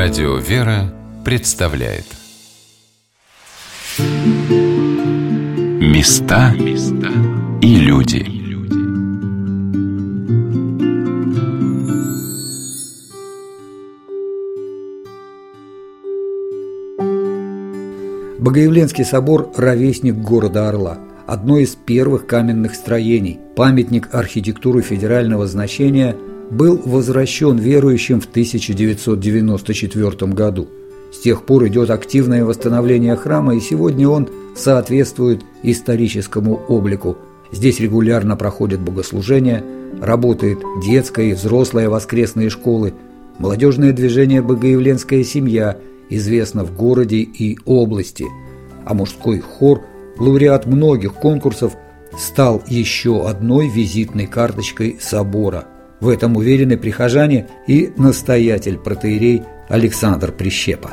Радио «Вера» представляет. Места и люди. Богоявленский собор – ровесник города Орла – одно из первых каменных строений, памятник архитектуры федерального значения, был возвращен верующим в 1994 году. С тех пор идет активное восстановление храма, и сегодня он соответствует историческому облику. Здесь регулярно проходят богослужения, работает детская и взрослая воскресные школы, молодежное движение «Богоявленская семья» известно в городе и области, а мужской хор – лауреат многих конкурсов, стал еще одной визитной карточкой собора. В этом уверены прихожане и настоятель протеерей Александр Прищепа.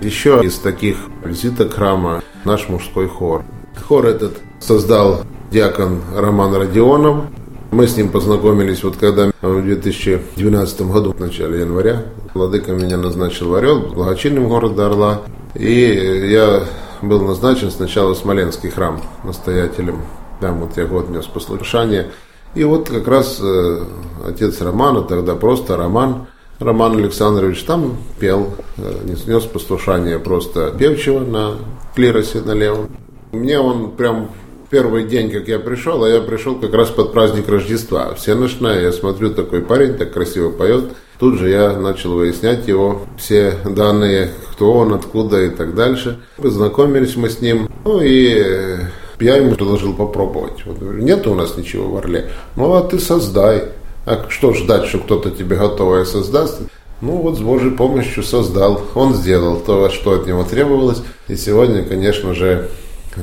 Еще из таких визиток храма наш мужской хор. Хор этот создал диакон Роман Родионов. Мы с ним познакомились вот когда в 2012 году, в начале января, Владыка меня назначил в Орел, благочинным города Орла. И я был назначен сначала в Смоленский храм настоятелем. Там вот я год нес послушание. И вот как раз э, отец Романа, тогда просто Роман, Роман Александрович там пел, э, нес послушание просто певчего на клиросе на левом. Мне он прям первый день, как я пришел, а я пришел как раз под праздник Рождества. Все ночная, я смотрю, такой парень так красиво поет. Тут же я начал выяснять его все данные, кто он, откуда и так дальше. Познакомились мы с ним. Ну и я ему предложил попробовать. Вот, говорю, нет у нас ничего в Орле. Ну а ты создай. А что ждать, что кто-то тебе готовое создаст? Ну вот с Божьей помощью создал. Он сделал то, что от него требовалось. И сегодня, конечно же,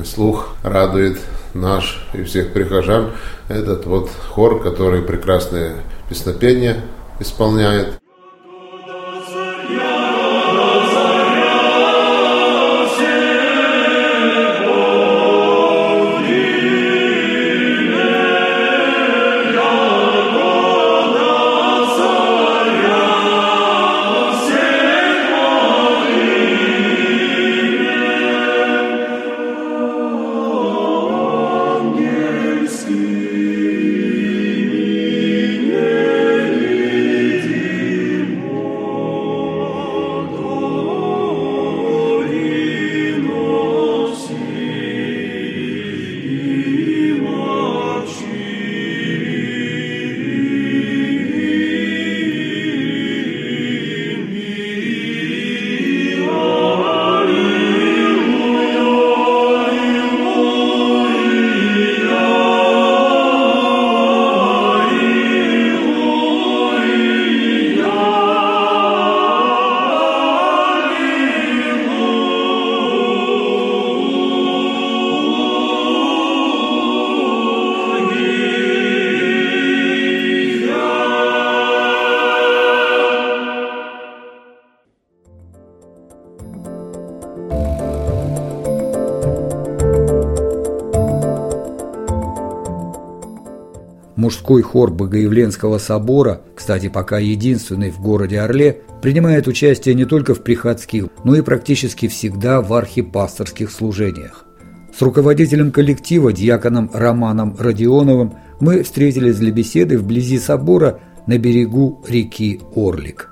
слух радует наш и всех прихожан. Этот вот хор, который прекрасное песнопение исполняет. Мужской хор Богоявленского собора, кстати, пока единственный в городе Орле, принимает участие не только в приходских, но и практически всегда в архипасторских служениях. С руководителем коллектива, диаконом Романом Родионовым, мы встретились для беседы вблизи собора на берегу реки Орлик.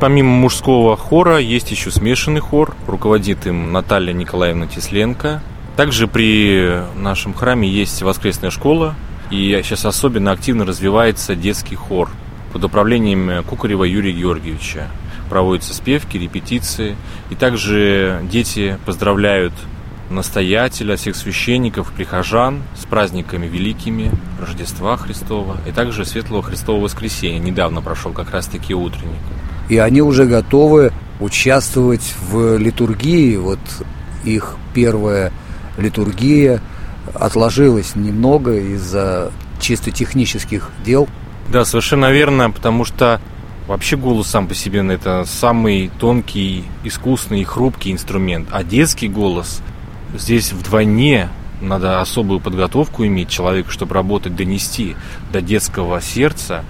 Помимо мужского хора есть еще смешанный хор, руководит им Наталья Николаевна Тесленко. Также при нашем храме есть воскресная школа, и сейчас особенно активно развивается детский хор под управлением Кукарева Юрия Георгиевича. Проводятся спевки, репетиции, и также дети поздравляют настоятеля, всех священников, прихожан с праздниками великими Рождества Христова и также Светлого Христового Воскресения. Недавно прошел как раз-таки утренник и они уже готовы участвовать в литургии. Вот их первая литургия отложилась немного из-за чисто технических дел. Да, совершенно верно, потому что вообще голос сам по себе это самый тонкий, искусный и хрупкий инструмент. А детский голос здесь вдвойне надо особую подготовку иметь человека, чтобы работать, донести до детского сердца.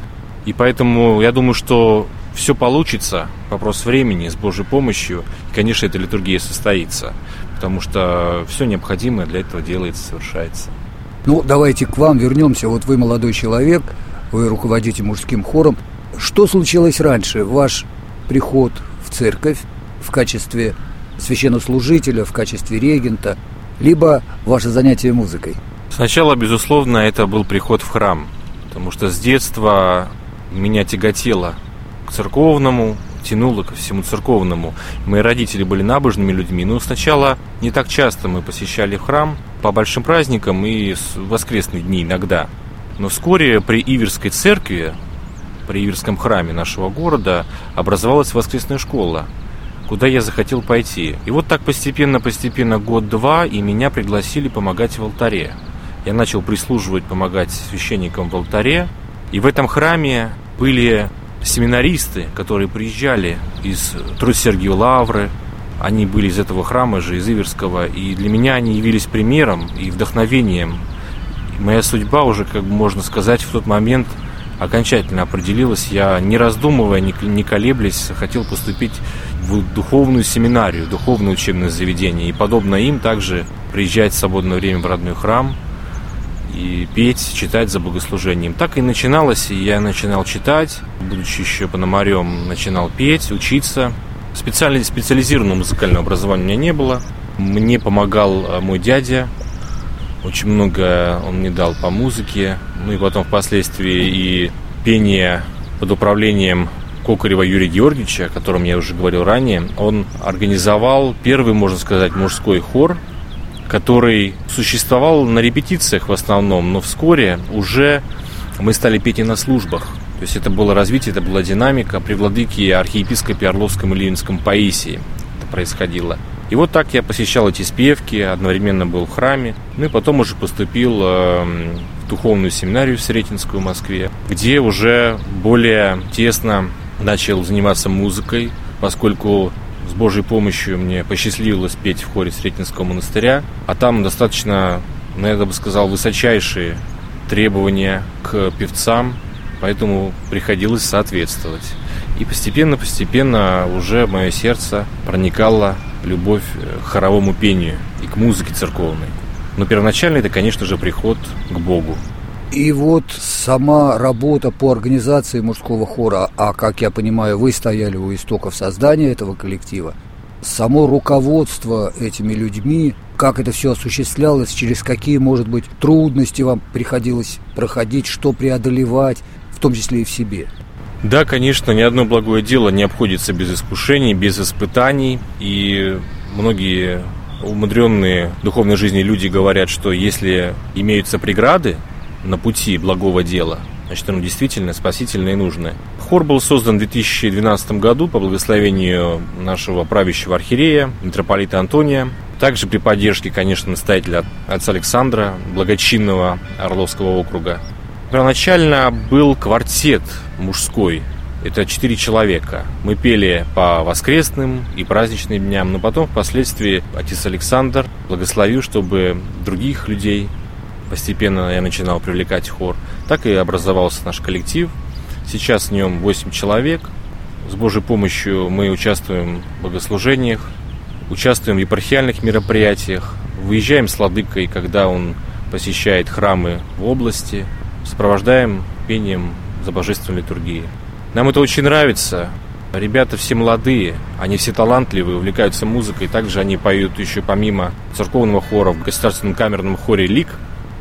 И поэтому я думаю, что все получится, вопрос времени, с Божьей помощью. И, конечно, эта литургия состоится, потому что все необходимое для этого делается, совершается. Ну, давайте к вам вернемся. Вот вы молодой человек, вы руководите мужским хором. Что случилось раньше? Ваш приход в церковь в качестве священнослужителя, в качестве регента, либо ваше занятие музыкой? Сначала, безусловно, это был приход в храм, потому что с детства меня тяготело церковному, тянуло ко всему церковному. Мои родители были набожными людьми, но сначала не так часто мы посещали храм по большим праздникам и воскресные дни иногда. Но вскоре при Иверской церкви, при Иверском храме нашего города образовалась воскресная школа, куда я захотел пойти. И вот так постепенно-постепенно год-два, и меня пригласили помогать в алтаре. Я начал прислуживать, помогать священникам в алтаре. И в этом храме были семинаристы, которые приезжали из Труд-Сергию Лавры, они были из этого храма же, из Иверского, и для меня они явились примером и вдохновением. Моя судьба уже, как можно сказать, в тот момент окончательно определилась. Я, не раздумывая, не колеблясь, хотел поступить в духовную семинарию, духовное учебное заведение. И подобно им также приезжать в свободное время в родной храм и петь, читать за богослужением. Так и начиналось, и я начинал читать, будучи еще пономарем, начинал петь, учиться. Специально, специализированного музыкального образования у меня не было. Мне помогал э, мой дядя, очень много он мне дал по музыке. Ну и потом впоследствии и пение под управлением Кокарева Юрия Георгиевича, о котором я уже говорил ранее, он организовал первый, можно сказать, мужской хор, который существовал на репетициях в основном, но вскоре уже мы стали петь и на службах. То есть это было развитие, это была динамика при владыке архиепископе Орловском и Ленинском Паисии это происходило. И вот так я посещал эти спевки, одновременно был в храме, ну и потом уже поступил эм, в духовную семинарию в Сретенскую в Москве, где уже более тесно начал заниматься музыкой, поскольку с Божьей помощью мне посчастливилось петь в хоре Сретенского монастыря, а там достаточно, ну, я бы сказал, высочайшие требования к певцам, поэтому приходилось соответствовать. И постепенно-постепенно уже мое сердце проникало любовь к хоровому пению и к музыке церковной. Но первоначально это, конечно же, приход к Богу. И вот сама работа по организации мужского хора, а как я понимаю, вы стояли у истоков создания этого коллектива, само руководство этими людьми, как это все осуществлялось, через какие, может быть, трудности вам приходилось проходить, что преодолевать, в том числе и в себе. Да, конечно, ни одно благое дело не обходится без искушений, без испытаний. И многие умудренные духовной жизни люди говорят, что если имеются преграды, на пути благого дела. Значит, оно действительно спасительное и нужное. Хор был создан в 2012 году по благословению нашего правящего архиерея, митрополита Антония. Также при поддержке, конечно, настоятеля отца Александра, благочинного Орловского округа. Первоначально был квартет мужской, это четыре человека. Мы пели по воскресным и праздничным дням, но потом впоследствии отец Александр благословил, чтобы других людей постепенно я начинал привлекать хор. Так и образовался наш коллектив. Сейчас в нем 8 человек. С Божьей помощью мы участвуем в богослужениях, участвуем в епархиальных мероприятиях, выезжаем с Ладыкой, когда он посещает храмы в области, сопровождаем пением за божественной литургии. Нам это очень нравится. Ребята все молодые, они все талантливые, увлекаются музыкой. Также они поют еще помимо церковного хора в государственном камерном хоре «Лик»,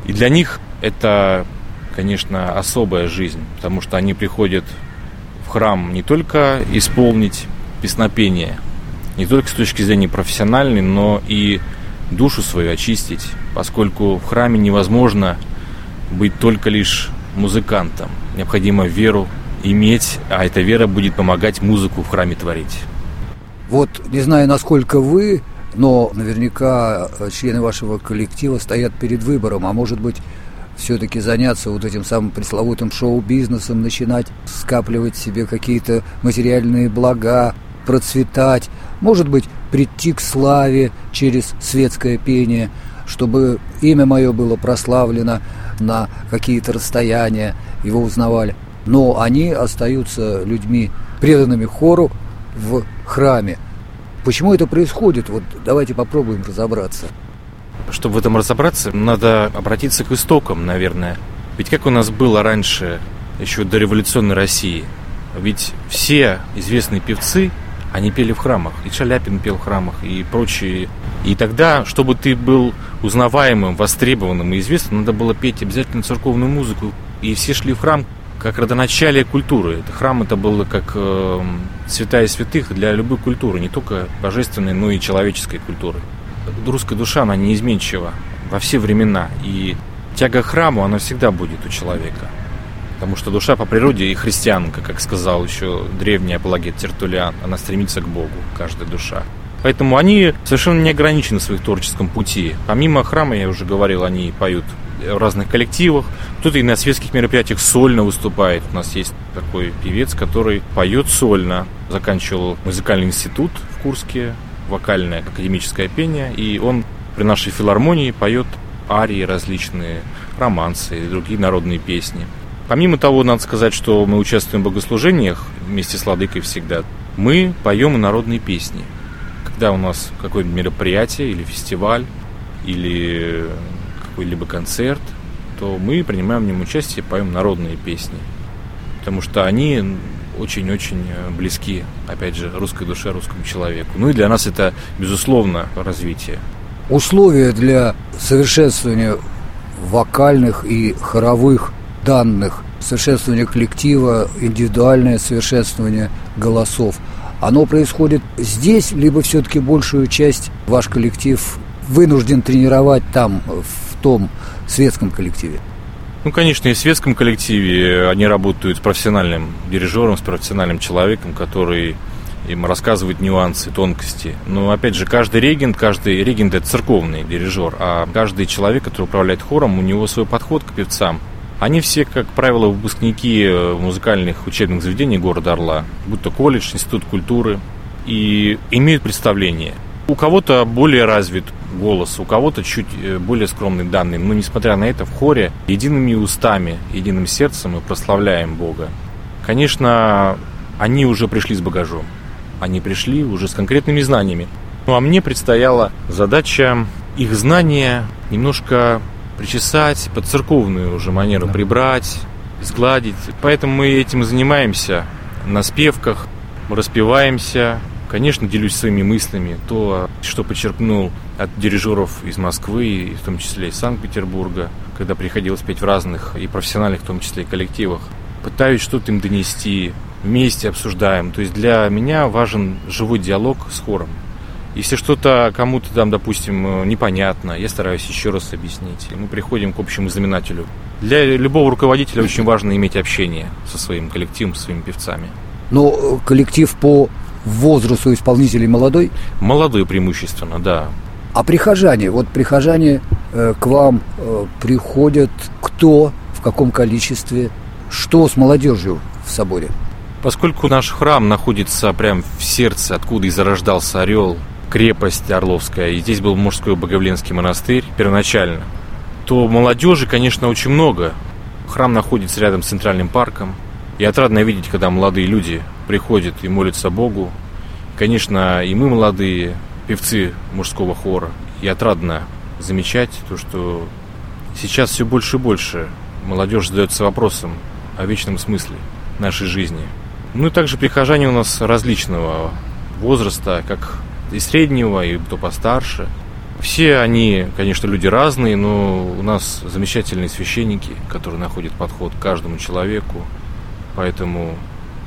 и для них это, конечно, особая жизнь, потому что они приходят в храм не только исполнить песнопение, не только с точки зрения профессиональной, но и душу свою очистить, поскольку в храме невозможно быть только лишь музыкантом. Необходимо веру иметь, а эта вера будет помогать музыку в храме творить. Вот не знаю, насколько вы но наверняка э, члены вашего коллектива стоят перед выбором, а может быть все-таки заняться вот этим самым пресловутым шоу-бизнесом, начинать скапливать себе какие-то материальные блага, процветать, может быть, прийти к славе через светское пение. чтобы имя мое было прославлено на какие-то расстояния, его узнавали. Но они остаются людьми, преданными хору в храме. Почему это происходит? Вот давайте попробуем разобраться. Чтобы в этом разобраться, надо обратиться к истокам, наверное. Ведь как у нас было раньше, еще до революционной России, ведь все известные певцы, они пели в храмах. И Шаляпин пел в храмах, и прочие. И тогда, чтобы ты был узнаваемым, востребованным и известным, надо было петь обязательно церковную музыку. И все шли в храм как родоначалие культуры. Это храм это было как э, святая святых для любой культуры, не только божественной, но и человеческой культуры. Русская душа, она неизменчива во все времена. И тяга к храму, она всегда будет у человека. Потому что душа по природе и христианка, как сказал еще древний апологет Тертулиан, она стремится к Богу, каждая душа. Поэтому они совершенно не ограничены в своих творческом пути. Помимо храма, я уже говорил, они поют в разных коллективах. Кто-то и на светских мероприятиях сольно выступает. У нас есть такой певец, который поет сольно. Заканчивал музыкальный институт в Курске, вокальное академическое пение. И он при нашей филармонии поет арии различные, романсы и другие народные песни. Помимо того, надо сказать, что мы участвуем в богослужениях вместе с Ладыкой всегда. Мы поем народные песни. Когда у нас какое-нибудь мероприятие или фестиваль, или какой-либо концерт, то мы принимаем в нем участие, поем народные песни. Потому что они очень-очень близки, опять же, русской душе, русскому человеку. Ну и для нас это, безусловно, развитие. Условия для совершенствования вокальных и хоровых данных, совершенствования коллектива, индивидуальное совершенствование голосов, оно происходит здесь, либо все-таки большую часть ваш коллектив вынужден тренировать там, в том светском коллективе? Ну, конечно, и в светском коллективе они работают с профессиональным дирижером, с профессиональным человеком, который им рассказывает нюансы, тонкости. Но, опять же, каждый регент, каждый регент – это церковный дирижер, а каждый человек, который управляет хором, у него свой подход к певцам. Они все, как правило, выпускники э, музыкальных учебных заведений города Орла, будь то колледж, институт культуры, и имеют представление. У кого-то более развит голос, у кого-то чуть э, более скромный данный. Но несмотря на это, в хоре едиными устами, единым сердцем мы прославляем Бога. Конечно, они уже пришли с багажом. Они пришли уже с конкретными знаниями. Ну а мне предстояла задача их знания немножко причесать, под церковную уже манеру да. прибрать, сгладить. Поэтому мы этим и занимаемся на спевках, мы распеваемся, Конечно, делюсь своими мыслями, то, что почерпнул от дирижеров из Москвы, в том числе из Санкт-Петербурга, когда приходилось петь в разных и профессиональных, в том числе и коллективах. Пытаюсь что-то им донести, вместе обсуждаем. То есть для меня важен живой диалог с хором. Если что-то кому-то там, допустим, непонятно, я стараюсь еще раз объяснить. И мы приходим к общему знаменателю. Для любого руководителя очень важно иметь общение со своим коллективом, со своими певцами. Но коллектив по возраст у исполнителей молодой? Молодой преимущественно, да. А прихожане, вот прихожане э, к вам э, приходят кто, в каком количестве, что с молодежью в соборе? Поскольку наш храм находится прямо в сердце, откуда и зарождался Орел, крепость Орловская, и здесь был мужской Боговленский монастырь первоначально, то молодежи, конечно, очень много. Храм находится рядом с центральным парком, и отрадно видеть, когда молодые люди приходят и молятся Богу. Конечно, и мы молодые, певцы мужского хора, и отрадно замечать то, что сейчас все больше и больше молодежь задается вопросом о вечном смысле нашей жизни. Ну и также прихожане у нас различного возраста, как и среднего, и кто постарше. Все они, конечно, люди разные, но у нас замечательные священники, которые находят подход к каждому человеку, Поэтому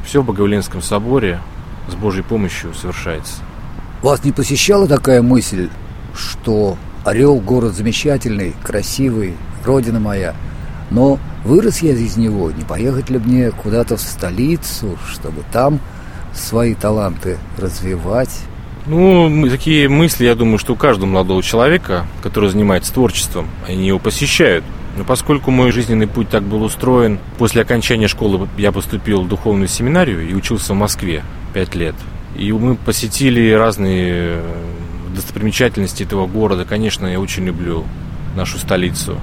все в Боговленском соборе с Божьей помощью совершается. Вас не посещала такая мысль, что Орел город замечательный, красивый, родина моя, но вырос я из него, не поехать ли мне куда-то в столицу, чтобы там свои таланты развивать? Ну, такие мысли, я думаю, что у каждого молодого человека, который занимается творчеством, они его посещают. Но поскольку мой жизненный путь так был устроен, после окончания школы я поступил в духовную семинарию и учился в Москве пять лет. И мы посетили разные достопримечательности этого города, конечно, я очень люблю нашу столицу.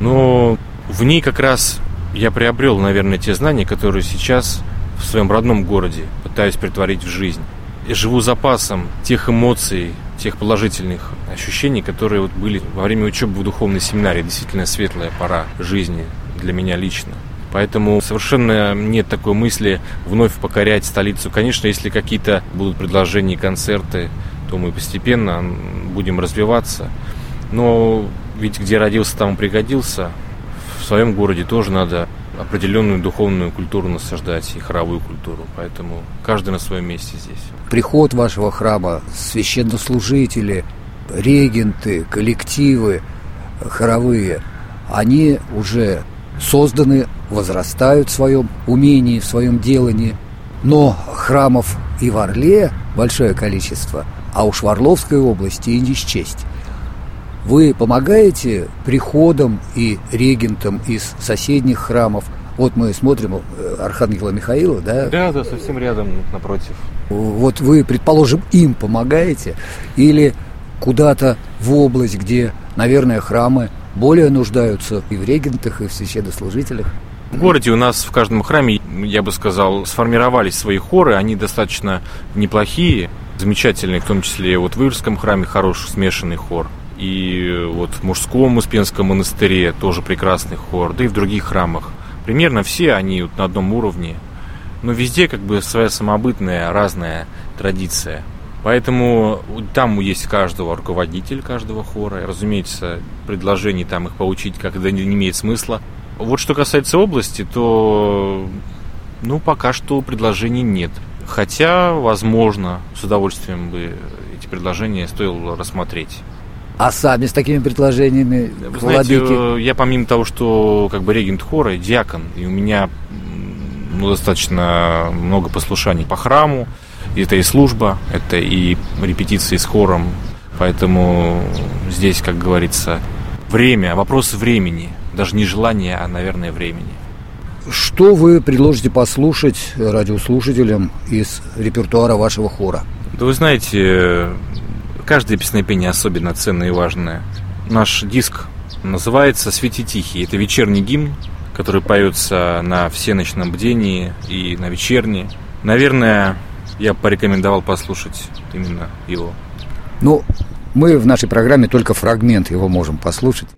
Но в ней как раз я приобрел, наверное, те знания, которые сейчас в своем родном городе пытаюсь притворить в жизнь. Я живу запасом тех эмоций, тех положительных ощущений, которые вот были во время учебы в духовной семинарии. Действительно светлая пора жизни для меня лично. Поэтому совершенно нет такой мысли вновь покорять столицу. Конечно, если какие-то будут предложения, концерты, то мы постепенно будем развиваться. Но ведь где родился, там и пригодился. В своем городе тоже надо определенную духовную культуру насаждать и хоровую культуру. Поэтому каждый на своем месте здесь. Приход вашего храма, священнослужители, регенты, коллективы хоровые, они уже созданы, возрастают в своем умении, в своем делании. Но храмов и в Орле большое количество, а уж в Орловской области и не счесть. Вы помогаете приходам и регентам из соседних храмов? Вот мы смотрим э, Архангела Михаила, да? Да, да, совсем рядом, напротив. Вот вы, предположим, им помогаете или куда-то в область, где, наверное, храмы более нуждаются и в регентах, и в священнослужителях? В городе у нас в каждом храме, я бы сказал, сформировались свои хоры, они достаточно неплохие, замечательные, в том числе вот в Иврском храме хороший смешанный хор. И вот в мужском Успенском монастыре тоже прекрасный хор, да и в других храмах. Примерно все они вот на одном уровне. Но везде как бы своя самобытная, разная традиция. Поэтому там есть каждого руководитель каждого хора. Разумеется, предложений там их поучить как это не имеет смысла. Вот что касается области, то ну, пока что предложений нет. Хотя, возможно, с удовольствием бы эти предложения стоило рассмотреть. А сами с такими предложениями, Вы знаете, я помимо того, что как бы регент хора, диакон, и у меня ну, достаточно много послушаний по храму, это и служба, это и репетиции с хором, поэтому здесь, как говорится, время, вопрос времени, даже не желания, а, наверное, времени. Что вы предложите послушать радиослушателям из репертуара вашего хора? Да вы знаете, Каждое песнопение особенно ценное и важное. Наш диск называется «Свети тихий». Это вечерний гимн, который поется на всеночном бдении и на вечерней. Наверное, я порекомендовал послушать именно его. Ну, мы в нашей программе только фрагмент его можем послушать.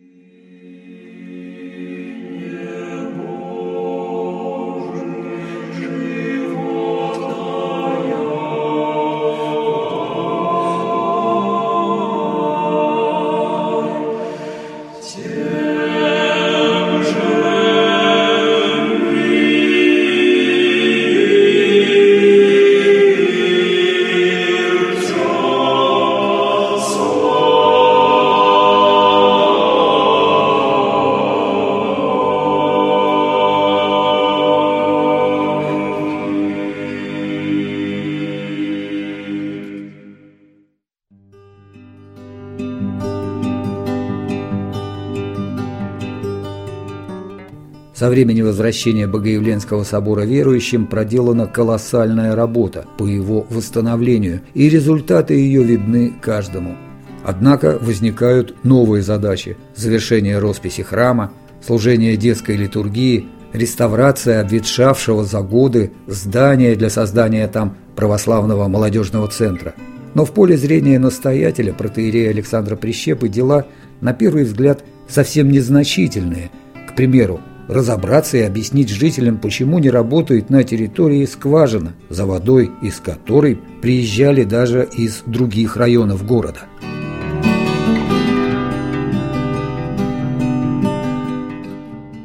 Времени возвращения Богоявленского собора верующим проделана колоссальная работа по его восстановлению, и результаты ее видны каждому. Однако возникают новые задачи – завершение росписи храма, служение детской литургии, реставрация обветшавшего за годы здания для создания там православного молодежного центра. Но в поле зрения настоятеля протеерея Александра Прищепы дела, на первый взгляд, совсем незначительные. К примеру, разобраться и объяснить жителям, почему не работает на территории скважина, за водой из которой приезжали даже из других районов города.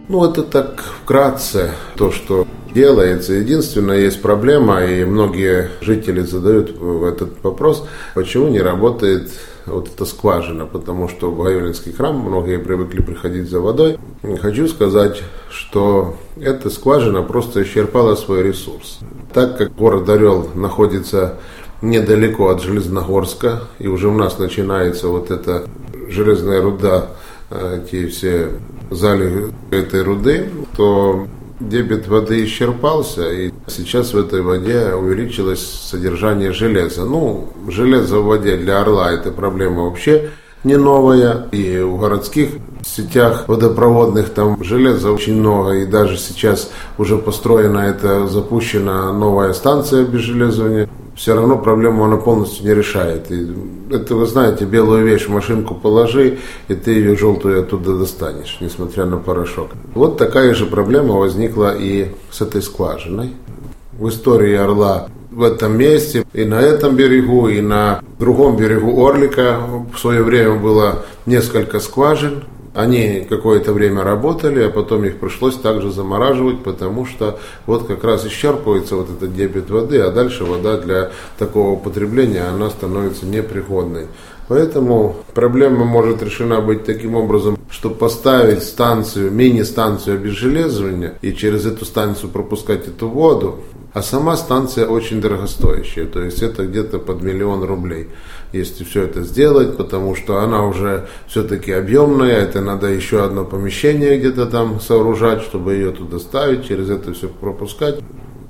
Ну, это так вкратце то, что делается. Единственное, есть проблема, и многие жители задают этот вопрос, почему не работает вот эта скважина, потому что в Гаевлинский храм многие привыкли приходить за водой. Хочу сказать, что эта скважина просто исчерпала свой ресурс. Так как город Орел находится недалеко от Железногорска, и уже у нас начинается вот эта железная руда, э, эти все залежи этой руды, то дебет воды исчерпался, и сейчас в этой воде увеличилось содержание железа. Ну, железо в воде для Орла – это проблема вообще не новая, и в городских сетях водопроводных там железа очень много, и даже сейчас уже построена это, запущена новая станция обезжелезывания все равно проблему она полностью не решает. И это, вы знаете, белую вещь в машинку положи, и ты ее желтую оттуда достанешь, несмотря на порошок. Вот такая же проблема возникла и с этой скважиной. В истории Орла в этом месте, и на этом берегу, и на другом берегу Орлика в свое время было несколько скважин, они какое-то время работали, а потом их пришлось также замораживать, потому что вот как раз исчерпывается вот этот дебет воды, а дальше вода для такого употребления, она становится непригодной. Поэтому проблема может решена быть таким образом, что поставить станцию, мини-станцию обезжелезывания и через эту станцию пропускать эту воду, а сама станция очень дорогостоящая, то есть это где-то под миллион рублей если все это сделать, потому что она уже все-таки объемная, это надо еще одно помещение где-то там сооружать, чтобы ее туда ставить, через это все пропускать.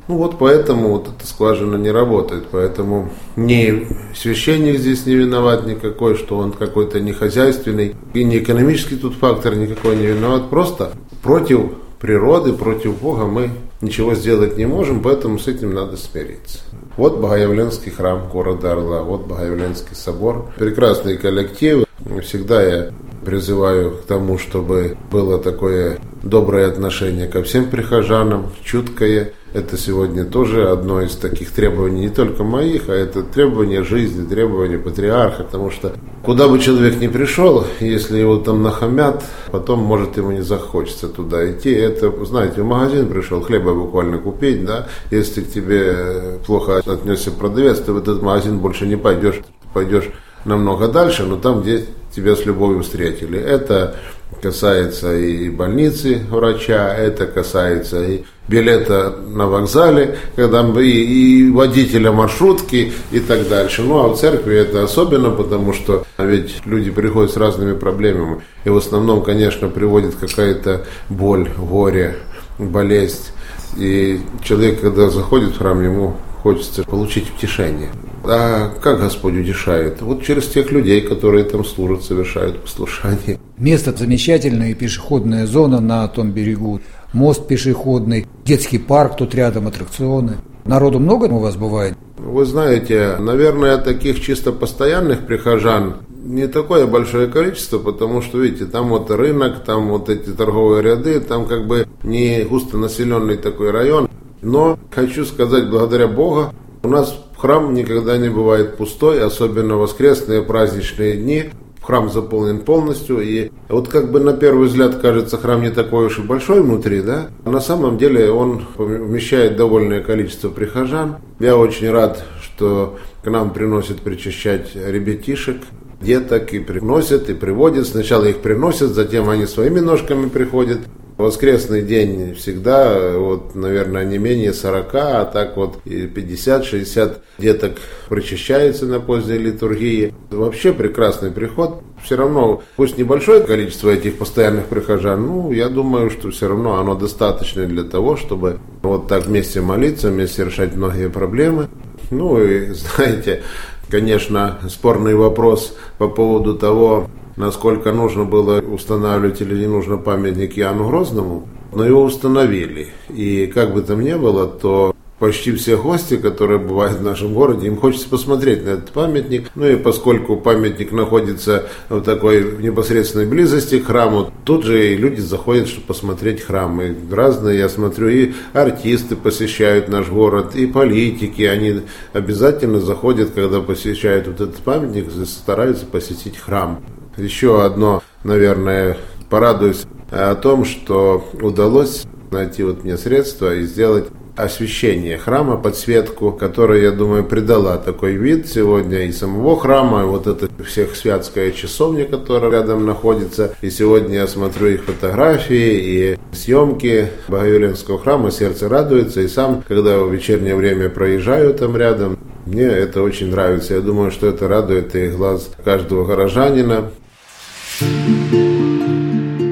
Ну вот поэтому вот эта скважина не работает, поэтому ни священник здесь не виноват никакой, что он какой-то не хозяйственный, и не экономический тут фактор никакой не виноват, просто против природы, против Бога мы ничего сделать не можем, поэтому с этим надо смириться. Вот Богоявленский храм города Орла, вот Богоявленский собор. Прекрасные коллективы. Всегда я призываю к тому, чтобы было такое доброе отношение ко всем прихожанам, чуткое, это сегодня тоже одно из таких требований не только моих, а это требование жизни, требование патриарха, потому что куда бы человек ни пришел, если его там нахамят, потом может ему не захочется туда идти. Это, знаете, в магазин пришел хлеба буквально купить, да, если к тебе плохо отнесся продавец, ты в этот магазин больше не пойдешь, пойдешь намного дальше, но там, где тебя с любовью встретили. Это касается и больницы врача, это касается и билета на вокзале, когда и, и водителя маршрутки и так дальше. Ну а в церкви это особенно, потому что ведь люди приходят с разными проблемами. И в основном, конечно, приводит какая-то боль, горе, болезнь. И человек, когда заходит в храм, ему хочется получить утешение. А как Господь утешает? Вот через тех людей, которые там служат, совершают послушание. Место замечательное, пешеходная зона на том берегу, мост пешеходный, детский парк тут рядом, аттракционы. Народу много у вас бывает? Вы знаете, наверное, таких чисто постоянных прихожан не такое большое количество, потому что, видите, там вот рынок, там вот эти торговые ряды, там как бы не густонаселенный такой район. Но хочу сказать, благодаря Богу, у нас храм никогда не бывает пустой, особенно воскресные праздничные дни. Храм заполнен полностью, и вот как бы на первый взгляд кажется храм не такой уж и большой внутри, да? На самом деле он вмещает довольное количество прихожан. Я очень рад, что к нам приносят причащать ребятишек, деток и приносят, и приводят. Сначала их приносят, затем они своими ножками приходят. Воскресный день всегда, вот, наверное, не менее 40, а так вот и 50-60 деток причащается на поздней литургии. Вообще прекрасный приход. Все равно, пусть небольшое количество этих постоянных прихожан, ну, я думаю, что все равно оно достаточно для того, чтобы вот так вместе молиться, вместе решать многие проблемы. Ну и, знаете, конечно, спорный вопрос по поводу того, насколько нужно было устанавливать или не нужно памятник Яну Грозному, но его установили. И как бы там ни было, то почти все гости, которые бывают в нашем городе, им хочется посмотреть на этот памятник. Ну и поскольку памятник находится в такой непосредственной близости к храму, тут же и люди заходят, чтобы посмотреть храм. И разные, я смотрю, и артисты посещают наш город, и политики, они обязательно заходят, когда посещают вот этот памятник, стараются посетить храм. Еще одно, наверное, порадуюсь о том, что удалось найти вот мне средства и сделать освещение храма, подсветку, которая, я думаю, придала такой вид сегодня и самого храма, и вот это всех святская часовня, которая рядом находится. И сегодня я смотрю их фотографии и съемки Богоявленского храма, сердце радуется. И сам, когда в вечернее время проезжаю там рядом, мне это очень нравится. Я думаю, что это радует и глаз каждого горожанина.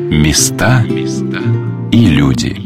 Места и люди.